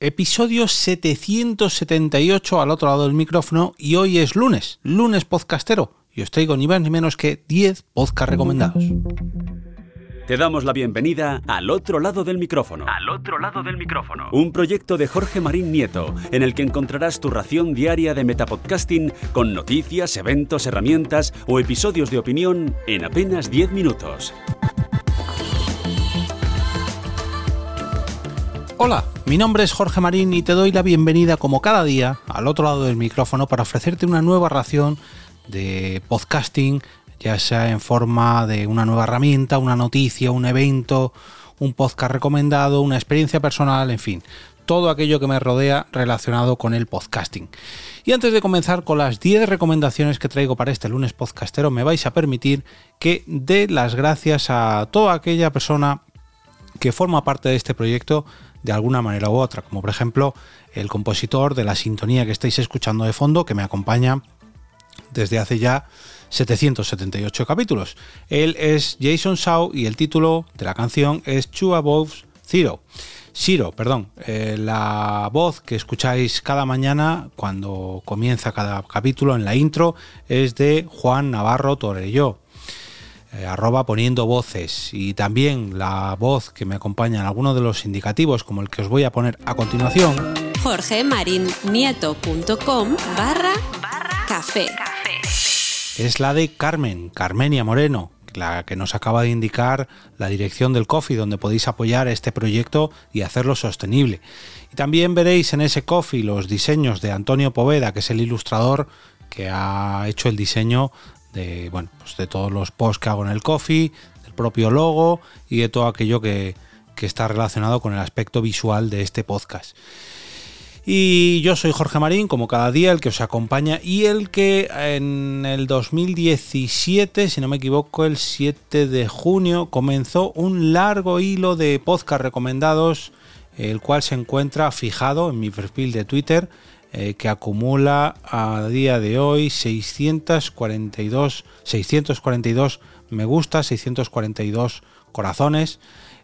episodio 778 al otro lado del micrófono y hoy es lunes, lunes podcastero y os traigo ni más ni menos que 10 podcast recomendados. Te damos la bienvenida al otro lado del micrófono. Al otro lado del micrófono. Un proyecto de Jorge Marín Nieto, en el que encontrarás tu ración diaria de metapodcasting con noticias, eventos, herramientas o episodios de opinión en apenas 10 minutos. Hola, mi nombre es Jorge Marín y te doy la bienvenida como cada día al otro lado del micrófono para ofrecerte una nueva ración de podcasting, ya sea en forma de una nueva herramienta, una noticia, un evento, un podcast recomendado, una experiencia personal, en fin, todo aquello que me rodea relacionado con el podcasting. Y antes de comenzar con las 10 recomendaciones que traigo para este lunes podcastero, me vais a permitir que dé las gracias a toda aquella persona que forma parte de este proyecto de alguna manera u otra, como por ejemplo el compositor de la sintonía que estáis escuchando de fondo, que me acompaña desde hace ya 778 capítulos. Él es Jason Shaw y el título de la canción es Two Above Zero. Zero, perdón, eh, la voz que escucháis cada mañana cuando comienza cada capítulo en la intro es de Juan Navarro Torelló. Eh, arroba poniendo voces y también la voz que me acompaña en algunos de los indicativos como el que os voy a poner a continuación. jorgemarinieto.com barra café. Es la de Carmen, Carmenia Moreno, la que nos acaba de indicar la dirección del coffee donde podéis apoyar este proyecto y hacerlo sostenible. Y también veréis en ese coffee los diseños de Antonio Poveda, que es el ilustrador que ha hecho el diseño de, bueno, pues de todos los posts que hago en el coffee, del propio logo y de todo aquello que, que está relacionado con el aspecto visual de este podcast. Y yo soy Jorge Marín, como cada día, el que os acompaña y el que en el 2017, si no me equivoco, el 7 de junio, comenzó un largo hilo de podcast recomendados, el cual se encuentra fijado en mi perfil de Twitter, eh, que acumula a día de hoy 642, 642 me gusta, 642 corazones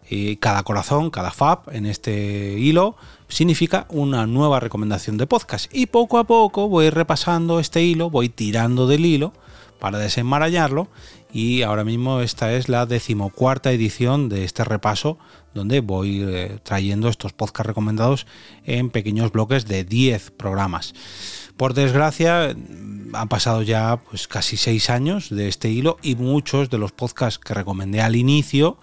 y cada corazón, cada fab en este hilo significa una nueva recomendación de podcast. Y poco a poco voy repasando este hilo, voy tirando del hilo para desenmarañarlo. Y ahora mismo esta es la decimocuarta edición de este repaso, donde voy eh, trayendo estos podcasts recomendados en pequeños bloques de 10 programas. Por desgracia, han pasado ya pues casi 6 años de este hilo y muchos de los podcasts que recomendé al inicio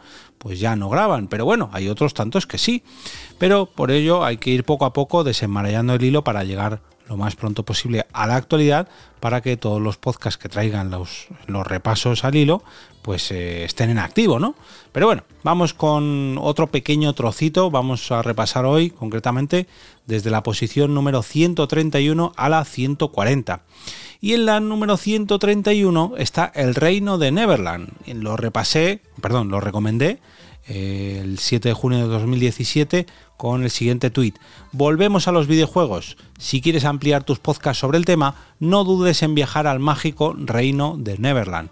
pues ya no graban, pero bueno, hay otros tantos que sí. Pero por ello hay que ir poco a poco desenmarañando el hilo para llegar lo más pronto posible a la actualidad para que todos los podcasts que traigan los, los repasos al hilo pues eh, estén en activo, ¿no? Pero bueno, vamos con otro pequeño trocito, vamos a repasar hoy concretamente desde la posición número 131 a la 140. Y en la número 131 está El Reino de Neverland. Lo repasé, perdón, lo recomendé el 7 de junio de 2017 con el siguiente tuit. Volvemos a los videojuegos. Si quieres ampliar tus podcasts sobre el tema, no dudes en viajar al mágico reino de Neverland.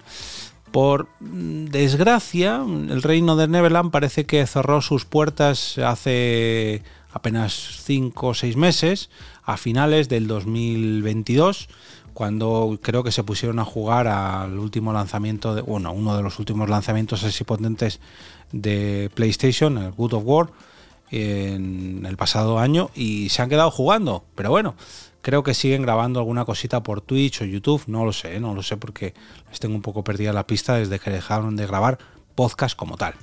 Por desgracia, el reino de Neverland parece que cerró sus puertas hace apenas 5 o 6 meses, a finales del 2022 cuando creo que se pusieron a jugar al último lanzamiento, de, bueno, uno de los últimos lanzamientos así potentes de PlayStation, el Good of War, en el pasado año y se han quedado jugando. Pero bueno, creo que siguen grabando alguna cosita por Twitch o YouTube, no lo sé, no lo sé porque les tengo un poco perdida la pista desde que dejaron de grabar podcast como tal.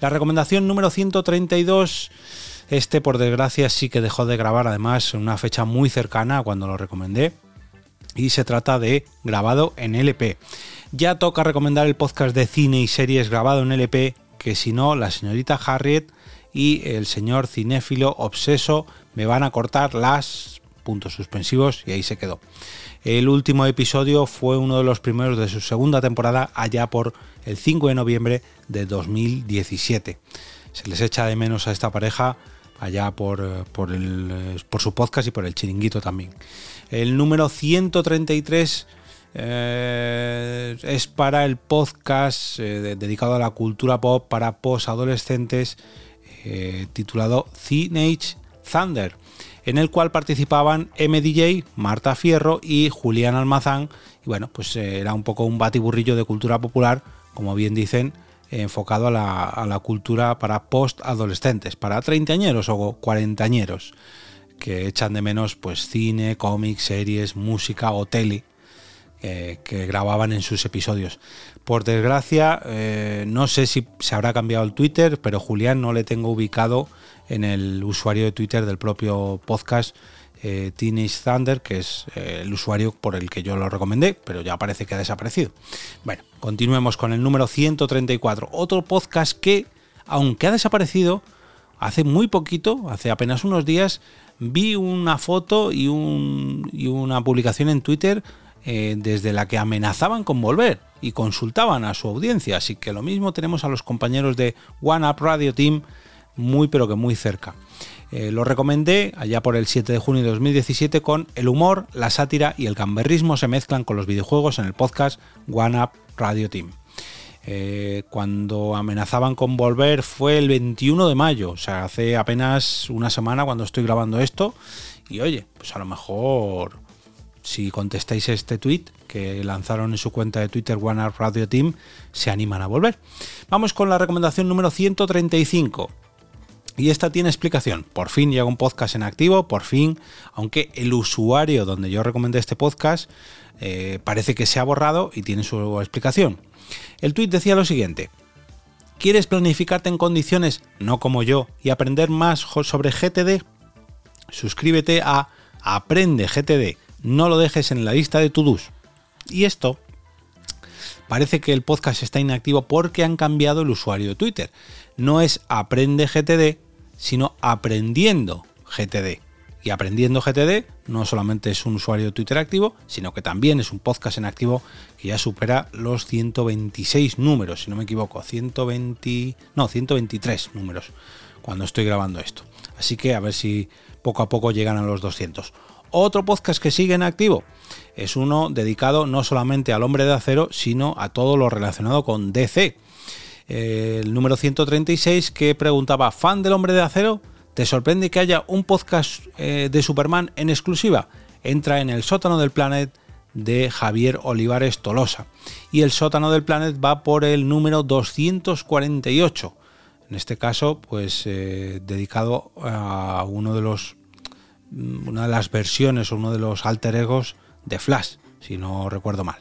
La recomendación número 132, este por desgracia sí que dejó de grabar además en una fecha muy cercana a cuando lo recomendé y se trata de grabado en LP. Ya toca recomendar el podcast de cine y series grabado en LP que si no, la señorita Harriet y el señor cinéfilo obseso me van a cortar las puntos suspensivos y ahí se quedó. El último episodio fue uno de los primeros de su segunda temporada allá por el 5 de noviembre de 2017. Se les echa de menos a esta pareja allá por, por, el, por su podcast y por el chiringuito también. El número 133 eh, es para el podcast eh, dedicado a la cultura pop para posadolescentes eh, titulado Teenage Thunder, en el cual participaban MDJ, Marta Fierro y Julián Almazán. Y bueno, pues eh, era un poco un batiburrillo de cultura popular, como bien dicen, enfocado a la, a la cultura para post-adolescentes, para treintañeros o cuarentañeros, que echan de menos pues cine, cómics, series, música o tele eh, que grababan en sus episodios. Por desgracia, eh, no sé si se habrá cambiado el Twitter, pero Julián no le tengo ubicado en el usuario de Twitter del propio podcast eh, Teenage Thunder, que es eh, el usuario por el que yo lo recomendé, pero ya parece que ha desaparecido. Bueno, continuemos con el número 134, otro podcast que, aunque ha desaparecido, hace muy poquito, hace apenas unos días, vi una foto y, un, y una publicación en Twitter eh, desde la que amenazaban con volver y consultaban a su audiencia. Así que lo mismo tenemos a los compañeros de One Up Radio Team muy pero que muy cerca. Eh, lo recomendé allá por el 7 de junio de 2017 con el humor, la sátira y el gamberrismo se mezclan con los videojuegos en el podcast One Up Radio Team. Eh, cuando amenazaban con volver fue el 21 de mayo, o sea, hace apenas una semana cuando estoy grabando esto. Y oye, pues a lo mejor si contestáis este tweet que lanzaron en su cuenta de Twitter One Up Radio Team, se animan a volver. Vamos con la recomendación número 135. Y esta tiene explicación. Por fin llega un podcast en activo, por fin, aunque el usuario donde yo recomendé este podcast eh, parece que se ha borrado y tiene su explicación. El tweet decía lo siguiente. ¿Quieres planificarte en condiciones, no como yo, y aprender más sobre GTD? Suscríbete a Aprende GTD. No lo dejes en la lista de to-dos. Y esto parece que el podcast está inactivo porque han cambiado el usuario de Twitter. No es Aprende GTD, sino aprendiendo GTD. Y aprendiendo GTD no solamente es un usuario de Twitter activo, sino que también es un podcast en activo que ya supera los 126 números, si no me equivoco, 120, no, 123 números cuando estoy grabando esto. Así que a ver si poco a poco llegan a los 200. Otro podcast que sigue en activo es uno dedicado no solamente al hombre de acero, sino a todo lo relacionado con DC el número 136 que preguntaba, ¿fan del hombre de acero? ¿Te sorprende que haya un podcast eh, de Superman en exclusiva? Entra en el sótano del Planet de Javier Olivares Tolosa. Y el sótano del Planet va por el número 248. En este caso, pues eh, dedicado a uno de los una de las versiones o uno de los alter egos de Flash, si no recuerdo mal.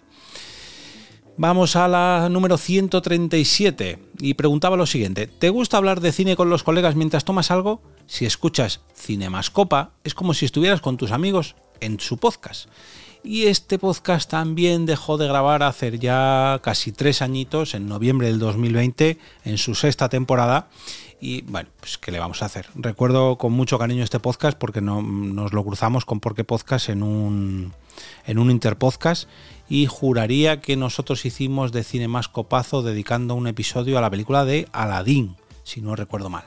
Vamos a la número 137 y preguntaba lo siguiente, ¿te gusta hablar de cine con los colegas mientras tomas algo? Si escuchas Cinemascopa es como si estuvieras con tus amigos en su podcast. Y este podcast también dejó de grabar hace ya casi tres añitos, en noviembre del 2020, en su sexta temporada. Y bueno, pues ¿qué le vamos a hacer? Recuerdo con mucho cariño este podcast porque no, nos lo cruzamos con Porque Podcast en un, en un interpodcast y juraría que nosotros hicimos de cine más copazo dedicando un episodio a la película de Aladdin, si no recuerdo mal.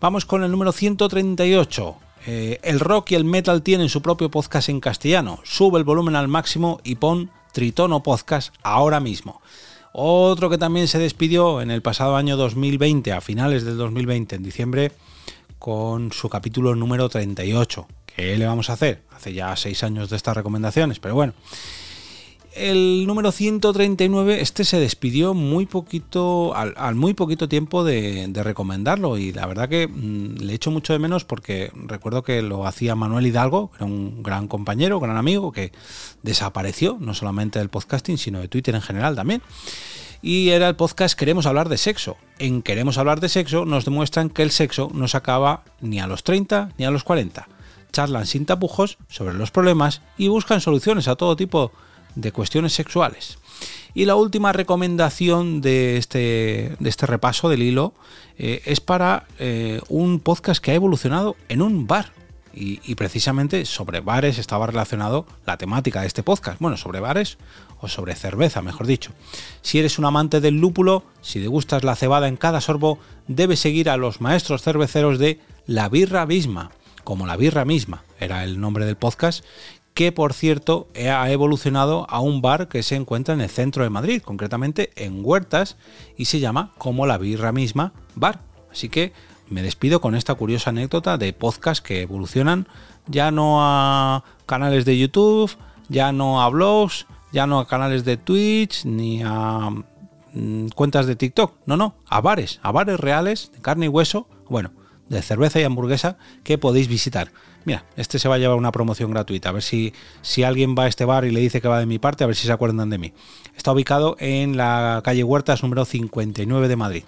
Vamos con el número 138. Eh, el rock y el metal tienen su propio podcast en castellano. Sube el volumen al máximo y pon Tritono Podcast ahora mismo. Otro que también se despidió en el pasado año 2020, a finales del 2020, en diciembre, con su capítulo número 38. ¿Qué le vamos a hacer? Hace ya seis años de estas recomendaciones, pero bueno el número 139, este se despidió muy poquito, al, muy poquito tiempo de, recomendarlo y la verdad que mm, le echo mucho de menos porque recuerdo que lo hacía Manuel Hidalgo, que era un gran compañero, gran amigo, que desapareció, no solamente del podcasting, sino de Twitter en general también. Y era el podcast Queremos hablar de sexo. En Queremos hablar de sexo nos demuestran que el sexo no se acaba ni a los 30 ni a los 40. Charlan sin tapujos sobre los problemas y buscan soluciones a todo tipo de de cuestiones sexuales. Y la última recomendación de este, de este repaso del hilo eh, es para eh, un podcast que ha evolucionado en un bar. Y, precisamente sobre bares estaba relacionado la temática de este podcast. Bueno, sobre bares o sobre cerveza, mejor dicho. Si eres un amante del lúpulo, si te gustas la cebada en cada sorbo, debes seguir a los maestros cerveceros de La Birra Misma, como la birra misma, era el nombre del podcast, que por cierto ha evolucionado a un bar que se encuentra en el centro de Madrid, concretamente en Huertas, y se llama como la birra misma bar. Así que Me despido con esta curiosa anécdota de podcast que evolucionan. Ya no a canales de YouTube, ya no a blogs, ya no a canales de Twitch, ni a mm, cuentas de TikTok, no, no, a bares, a bares reales de carne y hueso, bueno, de cerveza y hamburguesa que podéis visitar. Mira, este se va a llevar una promoción gratuita. A ver si, si alguien va a este bar y le dice que va de mi parte, a ver si se acuerdan de mí. Está ubicado en la calle Huertas número 59 de Madrid.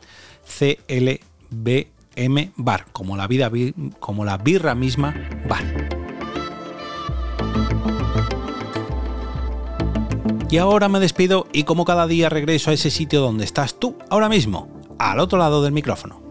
CLBM Bar, como la, vida, como la birra misma, bar. Y ahora me despido y como cada día regreso a ese sitio donde estás tú ahora mismo, al otro lado del micrófono.